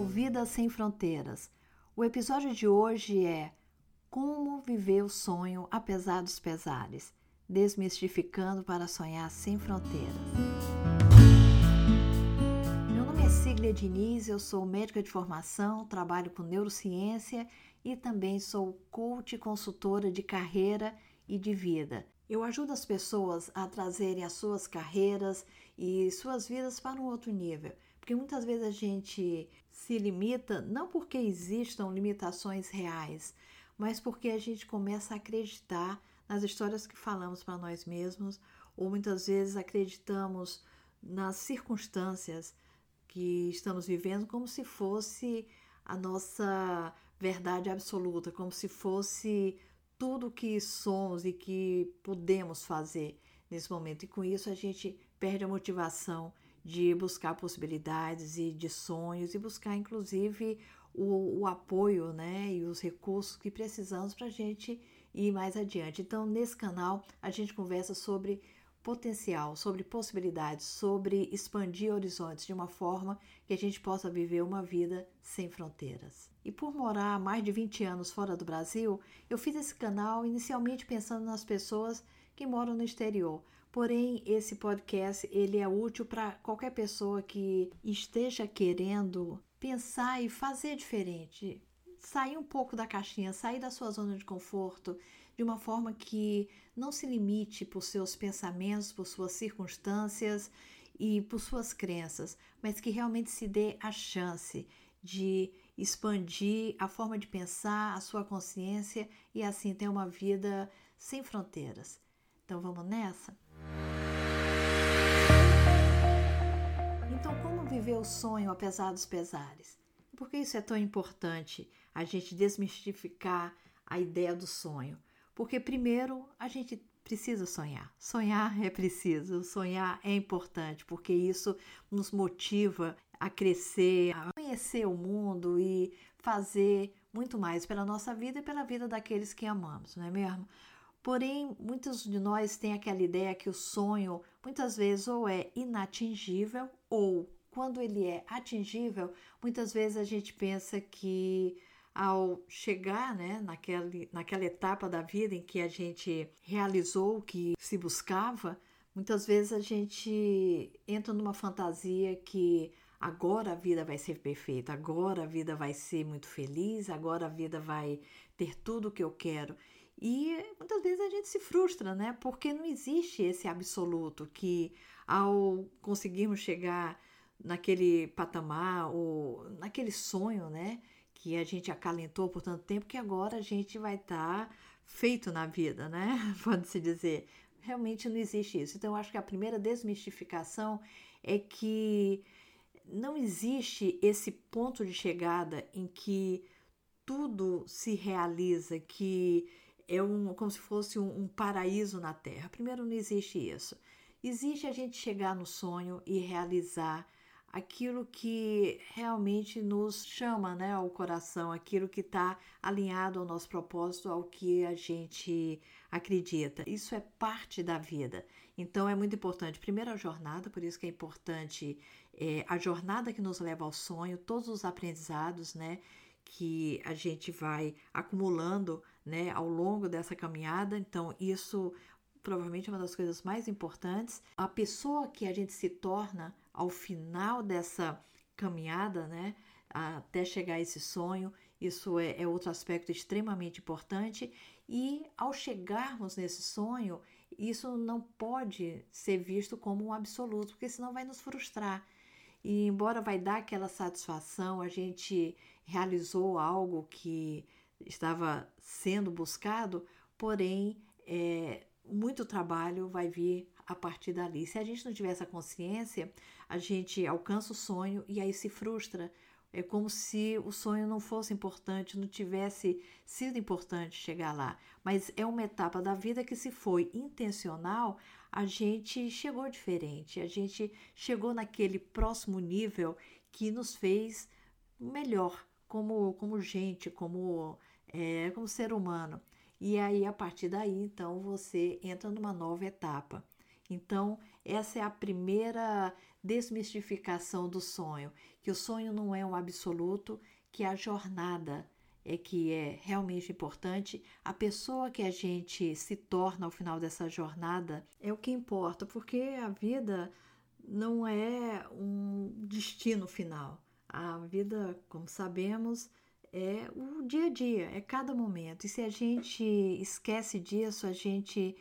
canal Vida Sem Fronteiras. O episódio de hoje é Como viver o sonho apesar dos pesares, desmistificando para sonhar sem fronteiras. Meu nome é Siglia Diniz, eu sou médica de formação, trabalho com neurociência e também sou coach e consultora de carreira e de vida. Eu ajudo as pessoas a trazerem as suas carreiras e suas vidas para um outro nível porque muitas vezes a gente se limita não porque existam limitações reais, mas porque a gente começa a acreditar nas histórias que falamos para nós mesmos, ou muitas vezes acreditamos nas circunstâncias que estamos vivendo como se fosse a nossa verdade absoluta, como se fosse tudo que somos e que podemos fazer nesse momento. E com isso a gente perde a motivação de buscar possibilidades e de sonhos e buscar inclusive o, o apoio né, e os recursos que precisamos para a gente ir mais adiante. Então, nesse canal, a gente conversa sobre potencial, sobre possibilidades, sobre expandir horizontes de uma forma que a gente possa viver uma vida sem fronteiras. E por morar mais de 20 anos fora do Brasil, eu fiz esse canal inicialmente pensando nas pessoas que moram no exterior, Porém, esse podcast ele é útil para qualquer pessoa que esteja querendo pensar e fazer diferente, sair um pouco da caixinha, sair da sua zona de conforto, de uma forma que não se limite por seus pensamentos, por suas circunstâncias e por suas crenças, mas que realmente se dê a chance de expandir a forma de pensar, a sua consciência e assim ter uma vida sem fronteiras. Então vamos nessa? Então, como viver o sonho apesar dos pesares? Por que isso é tão importante a gente desmistificar a ideia do sonho? Porque, primeiro, a gente precisa sonhar. Sonhar é preciso, sonhar é importante, porque isso nos motiva a crescer, a conhecer o mundo e fazer muito mais pela nossa vida e pela vida daqueles que amamos, não é mesmo? Porém, muitos de nós têm aquela ideia que o sonho muitas vezes ou é inatingível ou quando ele é atingível, muitas vezes a gente pensa que ao chegar né, naquela, naquela etapa da vida em que a gente realizou o que se buscava, muitas vezes a gente entra numa fantasia que agora a vida vai ser perfeita, agora a vida vai ser muito feliz, agora a vida vai ter tudo o que eu quero. E muitas vezes a gente se frustra, né? Porque não existe esse absoluto que ao conseguirmos chegar naquele patamar ou naquele sonho, né? Que a gente acalentou por tanto tempo que agora a gente vai estar tá feito na vida, né? Pode-se dizer. Realmente não existe isso. Então, eu acho que a primeira desmistificação é que não existe esse ponto de chegada em que tudo se realiza, que é um, como se fosse um, um paraíso na Terra. Primeiro, não existe isso. Existe a gente chegar no sonho e realizar aquilo que realmente nos chama né, ao coração, aquilo que está alinhado ao nosso propósito, ao que a gente acredita. Isso é parte da vida. Então é muito importante. Primeiro a jornada, por isso que é importante é, a jornada que nos leva ao sonho, todos os aprendizados, né? que a gente vai acumulando né, ao longo dessa caminhada. Então, isso provavelmente é uma das coisas mais importantes. A pessoa que a gente se torna ao final dessa caminhada, né, até chegar a esse sonho, isso é, é outro aspecto extremamente importante. E ao chegarmos nesse sonho, isso não pode ser visto como um absoluto, porque senão vai nos frustrar. E embora vai dar aquela satisfação, a gente realizou algo que estava sendo buscado, porém é, muito trabalho vai vir a partir dali. Se a gente não tiver essa consciência, a gente alcança o sonho e aí se frustra. É como se o sonho não fosse importante, não tivesse sido importante chegar lá. Mas é uma etapa da vida que, se foi intencional, a gente chegou diferente, a gente chegou naquele próximo nível que nos fez melhor como, como gente, como é, como ser humano. E aí, a partir daí, então, você entra numa nova etapa. Então, essa é a primeira desmistificação do sonho, que o sonho não é um absoluto, que a jornada é que é realmente importante. A pessoa que a gente se torna ao final dessa jornada é o que importa, porque a vida não é um destino final. A vida, como sabemos, é o dia a dia, é cada momento. E se a gente esquece disso, a gente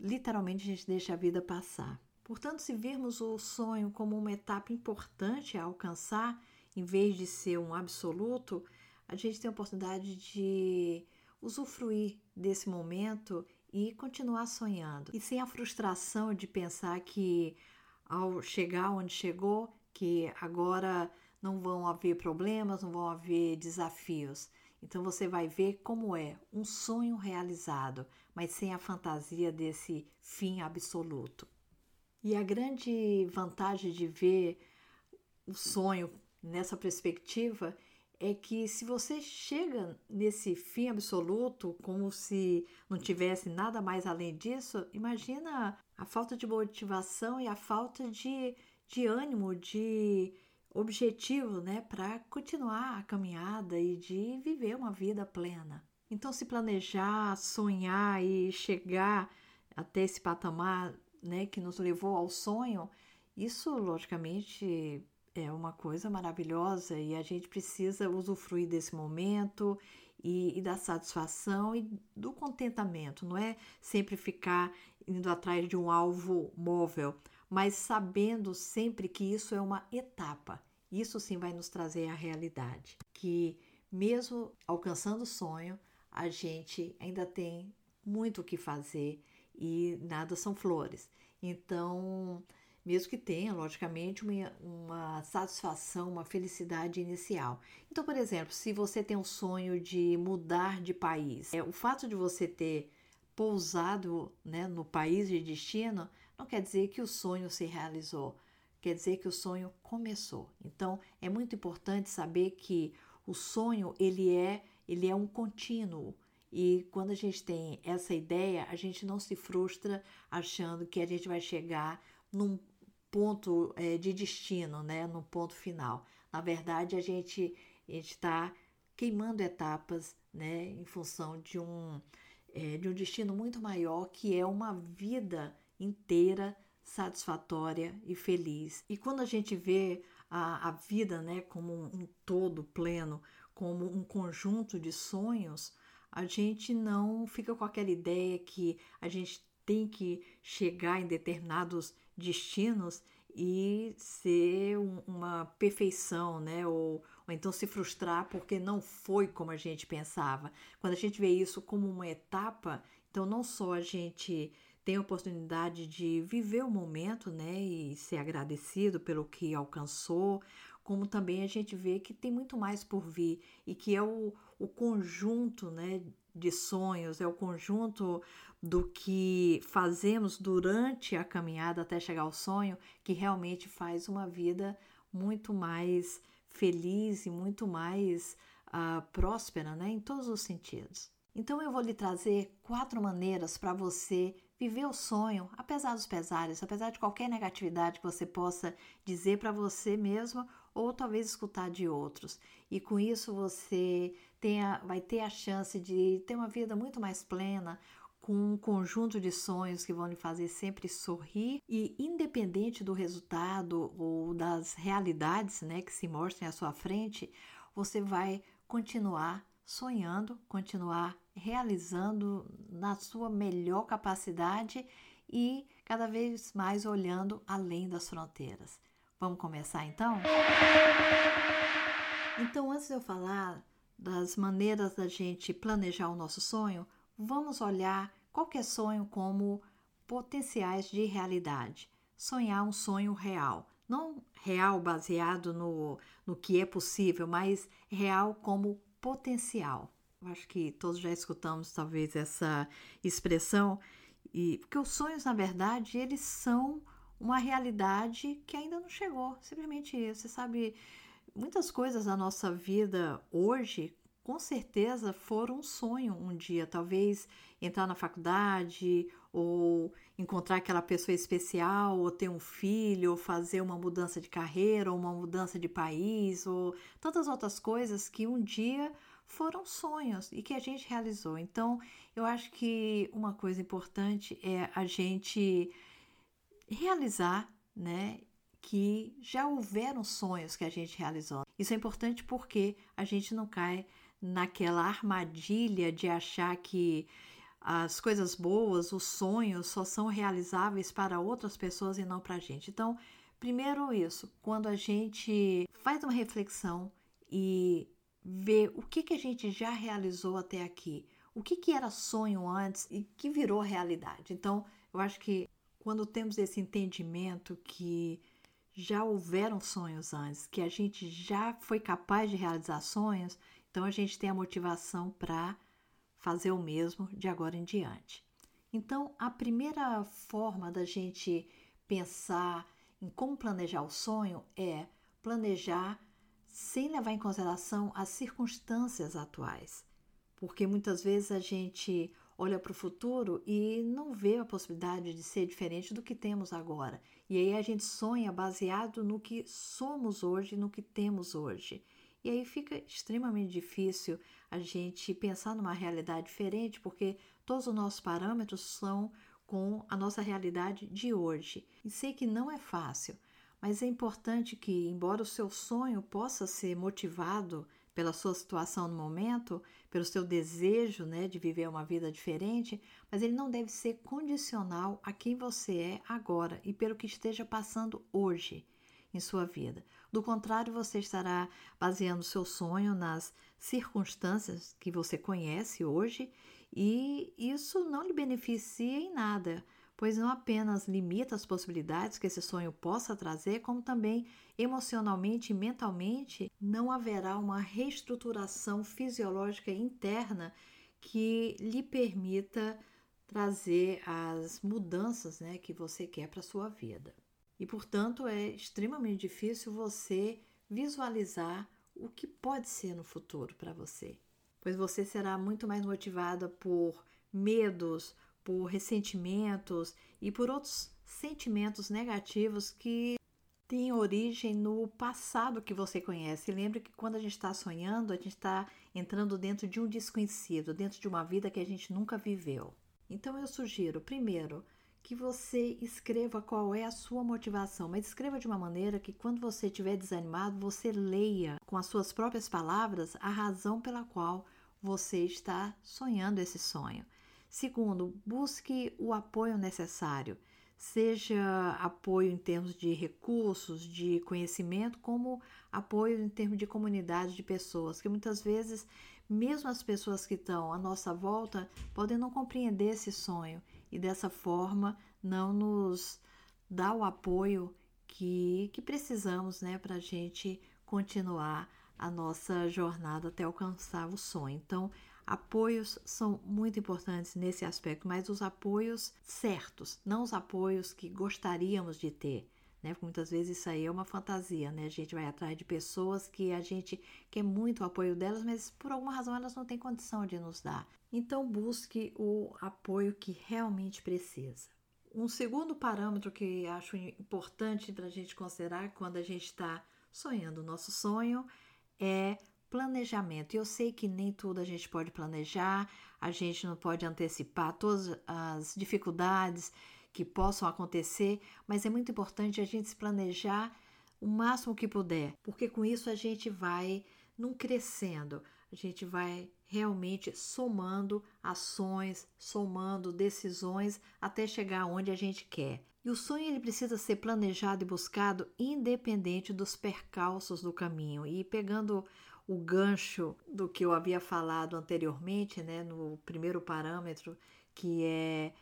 literalmente a gente deixa a vida passar. Portanto, se virmos o sonho como uma etapa importante a alcançar, em vez de ser um absoluto, a gente tem a oportunidade de usufruir desse momento e continuar sonhando. E sem a frustração de pensar que ao chegar onde chegou, que agora não vão haver problemas, não vão haver desafios. Então você vai ver como é um sonho realizado, mas sem a fantasia desse fim absoluto. E a grande vantagem de ver o sonho nessa perspectiva é que se você chega nesse fim absoluto como se não tivesse nada mais além disso, imagina a falta de motivação e a falta de, de ânimo, de objetivo, né, para continuar a caminhada e de viver uma vida plena. Então, se planejar, sonhar e chegar até esse patamar, né, que nos levou ao sonho, isso logicamente é uma coisa maravilhosa e a gente precisa usufruir desse momento e, e, da satisfação e do contentamento. Não é sempre ficar indo atrás de um alvo móvel, mas sabendo sempre que isso é uma etapa. Isso sim vai nos trazer a realidade, que mesmo alcançando o sonho, a gente ainda tem muito o que fazer e nada são flores. Então, mesmo que tenha, logicamente, uma, uma satisfação, uma felicidade inicial. Então, por exemplo, se você tem um sonho de mudar de país, é, o fato de você ter pousado né, no país de destino não quer dizer que o sonho se realizou, quer dizer que o sonho começou. Então, é muito importante saber que o sonho ele é ele é um contínuo. E quando a gente tem essa ideia, a gente não se frustra achando que a gente vai chegar num ponto é, de destino, né? no ponto final. Na verdade, a gente está queimando etapas né? em função de um, é, de um destino muito maior, que é uma vida inteira satisfatória e feliz. E quando a gente vê a, a vida né, como um, todo pleno, como um conjunto de sonhos, a gente não fica com aquela ideia que a gente tem que chegar em determinados destinos e ser um, uma perfeição, né? Ou, ou então se frustrar porque não foi como a gente pensava. Quando a gente vê isso como uma etapa, então não só a gente tem a oportunidade de viver o momento, né, e ser agradecido pelo que alcançou, como também a gente vê que tem muito mais por vir e que é o, o conjunto, né, de sonhos, é o conjunto do que fazemos durante a caminhada até chegar ao sonho que realmente faz uma vida muito mais feliz e muito mais uh, próspera, né, em todos os sentidos. Então eu vou lhe trazer quatro maneiras para você viver o sonho, apesar dos pesares, apesar de qualquer negatividade que você possa dizer para você mesmo ou talvez escutar de outros. E com isso você tenha, vai ter a chance de ter uma vida muito mais plena, com um conjunto de sonhos que vão lhe fazer sempre sorrir e independente do resultado ou das realidades, né, que se mostrem à sua frente, você vai continuar sonhando, continuar realizando na sua melhor capacidade e cada vez mais olhando além das fronteiras. Vamos começar então? Então, antes de eu falar das maneiras da gente planejar o nosso sonho, vamos olhar qualquer sonho como potenciais de realidade. Sonhar um sonho real. Não real baseado no, no que é possível, mas real como potencial. Acho que todos já escutamos talvez essa expressão e porque os sonhos, na verdade, eles são uma realidade que ainda não chegou. Simplesmente isso. Você sabe, muitas coisas da nossa vida hoje, com certeza, foram um sonho um dia. Talvez entrar na faculdade ou encontrar aquela pessoa especial, ou ter um filho, ou fazer uma mudança de carreira, ou uma mudança de país, ou tantas outras coisas que um dia foram sonhos e que a gente realizou. Então, eu acho que uma coisa importante é a gente realizar, né, que já houveram sonhos que a gente realizou. Isso é importante porque a gente não cai naquela armadilha de achar que as coisas boas, os sonhos só são realizáveis para outras pessoas e não para a gente. Então, primeiro isso, quando a gente faz uma reflexão e vê o que, que a gente já realizou até aqui, o que, que era sonho antes e que virou realidade. Então, eu acho que quando temos esse entendimento que já houveram sonhos antes, que a gente já foi capaz de realizar sonhos, então a gente tem a motivação para fazer o mesmo de agora em diante. Então, a primeira forma da gente pensar em como planejar o sonho é planejar sem levar em consideração as circunstâncias atuais. Porque muitas vezes a gente olha para o futuro e não vê a possibilidade de ser diferente do que temos agora. E aí a gente sonha baseado no que somos hoje, no que temos hoje. E aí fica extremamente difícil a gente pensar numa realidade diferente, porque todos os nossos parâmetros são com a nossa realidade de hoje. E sei que não é fácil, mas é importante que, embora o seu sonho possa ser motivado pela sua situação no momento, pelo seu desejo né, de viver uma vida diferente, mas ele não deve ser condicional a quem você é agora e pelo que esteja passando hoje em sua vida. Do contrário, você estará baseando seu sonho nas circunstâncias que você conhece hoje e isso não lhe beneficia em nada, pois não apenas limita as possibilidades que esse sonho possa trazer, como também emocionalmente e mentalmente não haverá uma reestruturação fisiológica interna que lhe permita trazer as mudanças né, que você quer para a sua vida. E, portanto, é extremamente difícil você visualizar o que pode ser no futuro para você, pois você será muito mais motivada por medos, por ressentimentos e por outros sentimentos negativos que têm origem no passado que você conhece. lembre que quando a gente está sonhando, a gente está entrando dentro de um desconhecido, dentro de uma vida que a gente nunca viveu. Então eu sugiro, primeiro, que você escreva qual é a sua motivação, mas escreva de uma maneira que quando você estiver desanimado, você leia com as suas próprias palavras a razão pela qual você está sonhando esse sonho. Segundo, busque o apoio necessário, seja apoio em termos de recursos, de conhecimento, como apoio em termos de comunidade de pessoas, que muitas vezes, mesmo as pessoas que estão à nossa volta, podem não compreender esse sonho e dessa forma não nos dá o apoio que, que precisamos né, para a gente continuar a nossa jornada até alcançar o sonho. Então, apoios são muito importantes nesse aspecto, mas os apoios certos, não os apoios que gostaríamos de ter. Né? Porque muitas vezes isso aí é uma fantasia, né? A gente vai atrás de pessoas que a gente quer muito o apoio delas, mas por alguma razão elas não têm condição de nos dar. Então busque o apoio que realmente precisa. Um segundo parâmetro que acho importante para a gente considerar quando a gente está sonhando o nosso sonho é planejamento. Eu sei que nem tudo a gente pode planejar, a gente não pode antecipar todas as dificuldades que possam acontecer, mas é muito importante a gente se planejar o máximo que puder, porque com isso a gente vai num crescendo, a gente vai realmente somando ações, somando decisões até chegar onde a gente quer. E o sonho ele precisa ser planejado e buscado independente dos percalços do caminho. E pegando o gancho do que eu havia falado anteriormente, né, no primeiro parâmetro, que é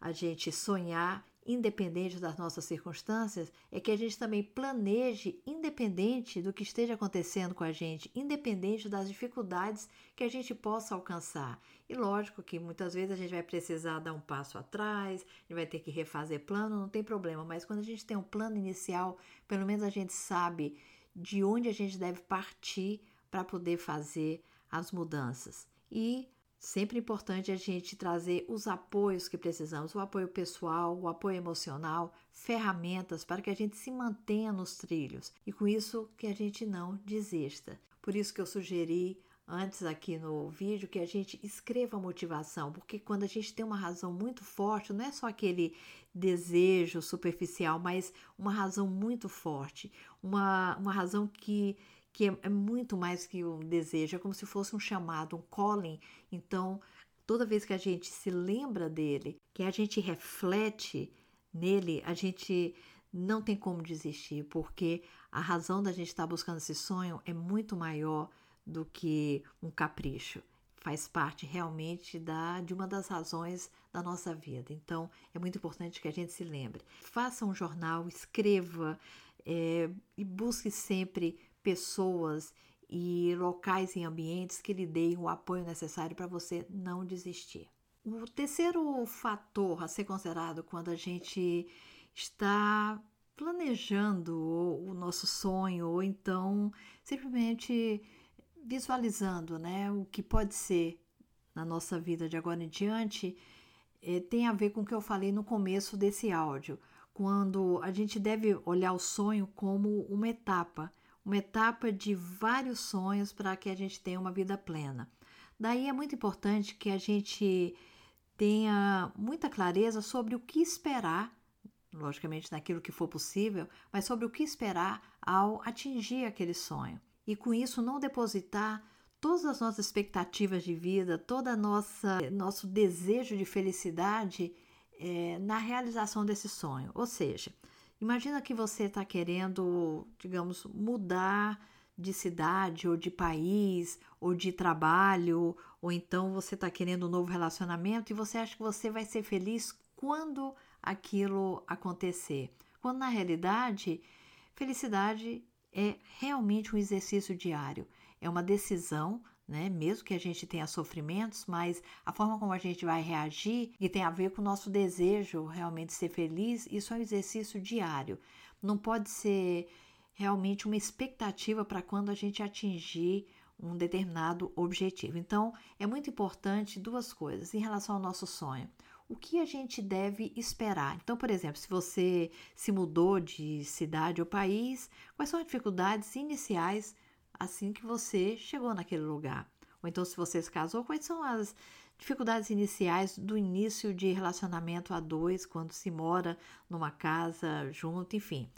a gente sonhar independente das nossas circunstâncias, é que a gente também planeje independente do que esteja acontecendo com a gente, independente das dificuldades que a gente possa alcançar. E lógico que muitas vezes a gente vai precisar dar um passo atrás, vai ter que refazer plano, não tem problema, mas quando a gente tem um plano inicial, pelo menos a gente sabe de onde a gente deve partir para poder fazer as mudanças. E sempre importante a gente trazer os apoios que precisamos, o apoio pessoal, o apoio emocional, ferramentas para que a gente se mantenha nos trilhos e com isso que a gente não desista. Por isso que eu sugeri antes aqui no vídeo que a gente escreva a motivação, porque quando a gente tem uma razão muito forte, não é só aquele desejo superficial, mas uma razão muito forte, uma, uma razão que que é, é muito mais que um desejo, é como se fosse um chamado, um calling. Então, toda vez que a gente se lembra dele, que a gente reflete nele, a gente não tem como desistir, porque a razão da gente estar buscando esse sonho é muito maior do que um capricho. Faz parte realmente da, de uma das razões da nossa vida. Então, é muito importante que a gente se lembre. Faça um jornal, escreva é, e busque sempre pessoas e locais e ambientes que lhe deem o apoio necessário para você não desistir. O terceiro fator a ser considerado quando a gente está planejando o nosso sonho ou então simplesmente visualizando né, o que pode ser na nossa vida de agora em diante é, tem a ver com o que eu falei no começo desse áudio, quando a gente deve olhar o sonho como uma etapa uma etapa de vários sonhos para que a gente tenha uma vida plena. Daí é muito importante que a gente tenha muita clareza sobre o que esperar, logicamente naquilo que for possível, mas sobre o que esperar ao atingir aquele sonho. E com isso não depositar todas as nossas expectativas de vida, todo nossa nosso desejo de felicidade é, na realização desse sonho. Ou seja, Imagina que você está querendo, digamos, mudar de cidade ou de país ou de trabalho, ou então você está querendo um novo relacionamento e você acha que você vai ser feliz quando aquilo acontecer. Quando na realidade, felicidade é realmente um exercício diário, é uma decisão né? Mesmo que a gente tenha sofrimentos, mas a forma como a gente vai reagir e tem a ver com o nosso desejo realmente ser feliz, isso é um exercício diário. Não pode ser realmente uma expectativa para quando a gente atingir um determinado objetivo. Então, é muito importante duas coisas em relação ao nosso sonho. O que a gente deve esperar? Então, por exemplo, se você se mudou de cidade ou país, quais são as dificuldades iniciais assim que você chegou naquele lugar. Ou então, se você se casou, quais são as dificuldades iniciais do início de relacionamento a dois, quando se mora numa casa junto, enfim.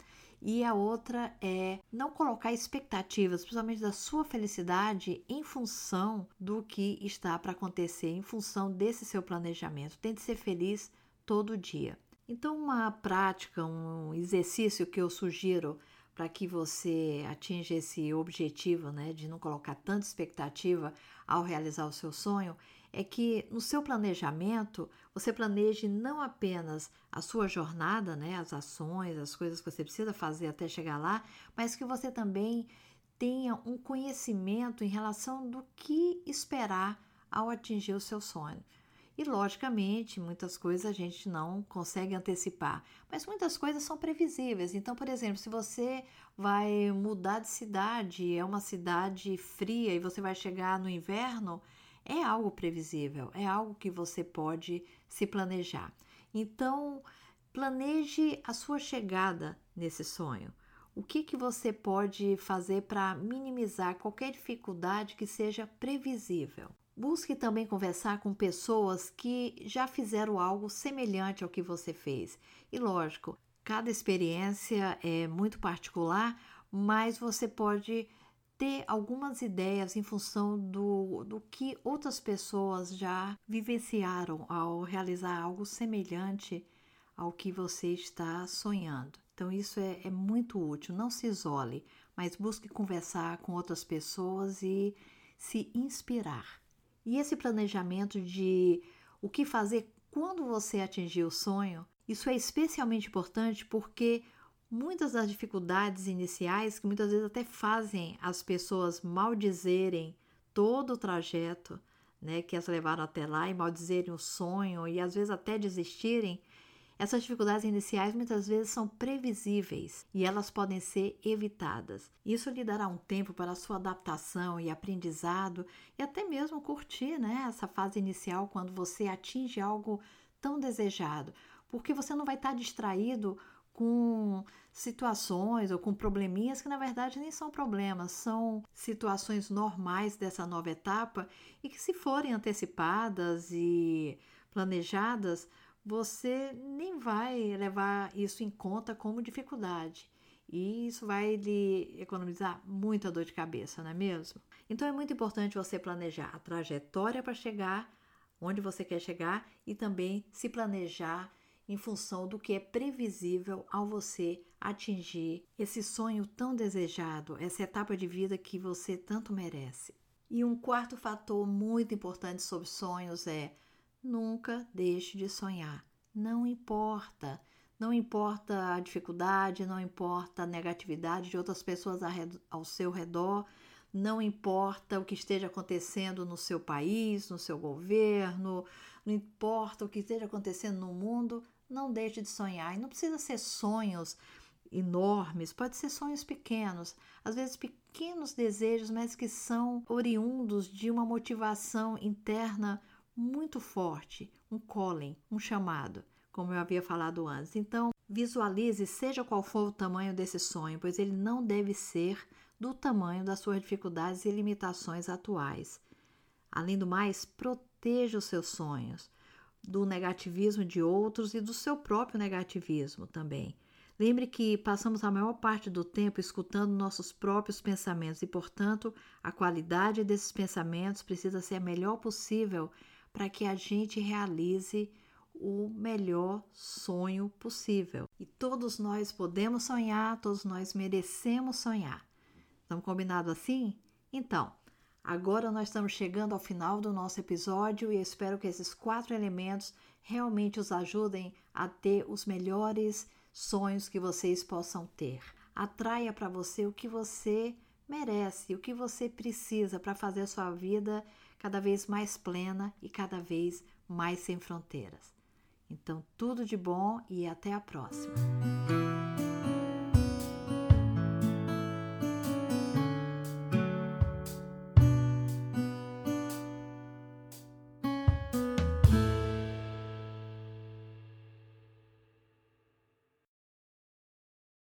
E a outra é não colocar expectativas, principalmente da sua felicidade, em função do que está para acontecer, em função desse seu planejamento. Tente ser feliz todo dia. Então, uma prática, um exercício que eu sugiro para que você atinja esse objetivo, né, de não colocar tanta expectativa ao realizar o seu sonho, é que no seu planejamento você planeje não apenas a sua jornada, né, as ações, as coisas que você precisa fazer até chegar lá, mas que você também tenha um conhecimento em relação do que esperar ao atingir o seu sonho. E, logicamente, muitas coisas a gente não consegue antecipar, mas muitas coisas são previsíveis. Então, por exemplo, se você vai mudar de cidade, é uma cidade fria e você vai chegar no inverno, é algo previsível, é algo que você pode se planejar. Então, planeje a sua chegada nesse sonho. O que, que você pode fazer para minimizar qualquer dificuldade que seja previsível? Busque também conversar com pessoas que já fizeram algo semelhante ao que você fez. E lógico, cada experiência é muito particular, mas você pode ter algumas ideias em função do, do que outras pessoas já vivenciaram ao realizar algo semelhante ao que você está sonhando. Então, isso é, é muito útil. Não se isole, mas busque conversar com outras pessoas e se inspirar. E esse planejamento de o que fazer quando você atingir o sonho, isso é especialmente importante porque muitas das dificuldades iniciais, que muitas vezes até fazem as pessoas maldizerem todo o trajeto, né, que as levaram até lá e maldizerem o sonho e às vezes até desistirem, Essas dificuldades iniciais muitas vezes são previsíveis e elas podem ser evitadas. Isso lhe dará um tempo para sua adaptação e aprendizado e até mesmo curtir né, essa fase inicial quando você atinge algo tão desejado, porque você não vai estar distraído com situações ou com probleminhas que na verdade nem são problemas, são situações normais dessa nova etapa e que se forem antecipadas e planejadas, você nem vai levar isso em conta como dificuldade. E isso vai lhe economizar muita dor de cabeça, não é mesmo? Então é muito importante você planejar a trajetória para chegar onde você quer chegar e também se planejar em função do que é previsível ao você atingir esse sonho tão desejado, essa etapa de vida que você tanto merece. E um quarto fator muito importante sobre sonhos é nunca deixe de sonhar. Não importa. Não importa a dificuldade, não importa a negatividade de outras pessoas ao seu redor, não importa o que esteja acontecendo no seu país, no seu governo, não importa o que esteja acontecendo no mundo, não deixe de sonhar. E não precisa ser sonhos enormes, pode ser sonhos pequenos, às vezes pequenos desejos, mas que são oriundos de uma motivação interna muito forte, um calling, um chamado, como eu havia falado antes. Então, visualize, seja qual for o tamanho desse sonho, pois ele não deve ser do tamanho das suas dificuldades e limitações atuais. Além do mais, proteja os seus sonhos do negativismo de outros e do seu próprio negativismo também. Lembre que passamos a maior parte do tempo escutando nossos próprios pensamentos e, portanto, a qualidade desses pensamentos precisa ser a melhor possível para que a gente realize o melhor sonho possível. E todos nós podemos sonhar, todos nós merecemos sonhar. Estamos combinados assim? Então, agora nós estamos chegando ao final do nosso episódio e espero que esses quatro elementos realmente os ajudem a ter os melhores sonhos que vocês possam ter. Atraia para você o que você merece, o que você precisa para fazer a sua vida cada vez mais plena e cada vez mais sem fronteiras. Então, tudo de bom e até a próxima!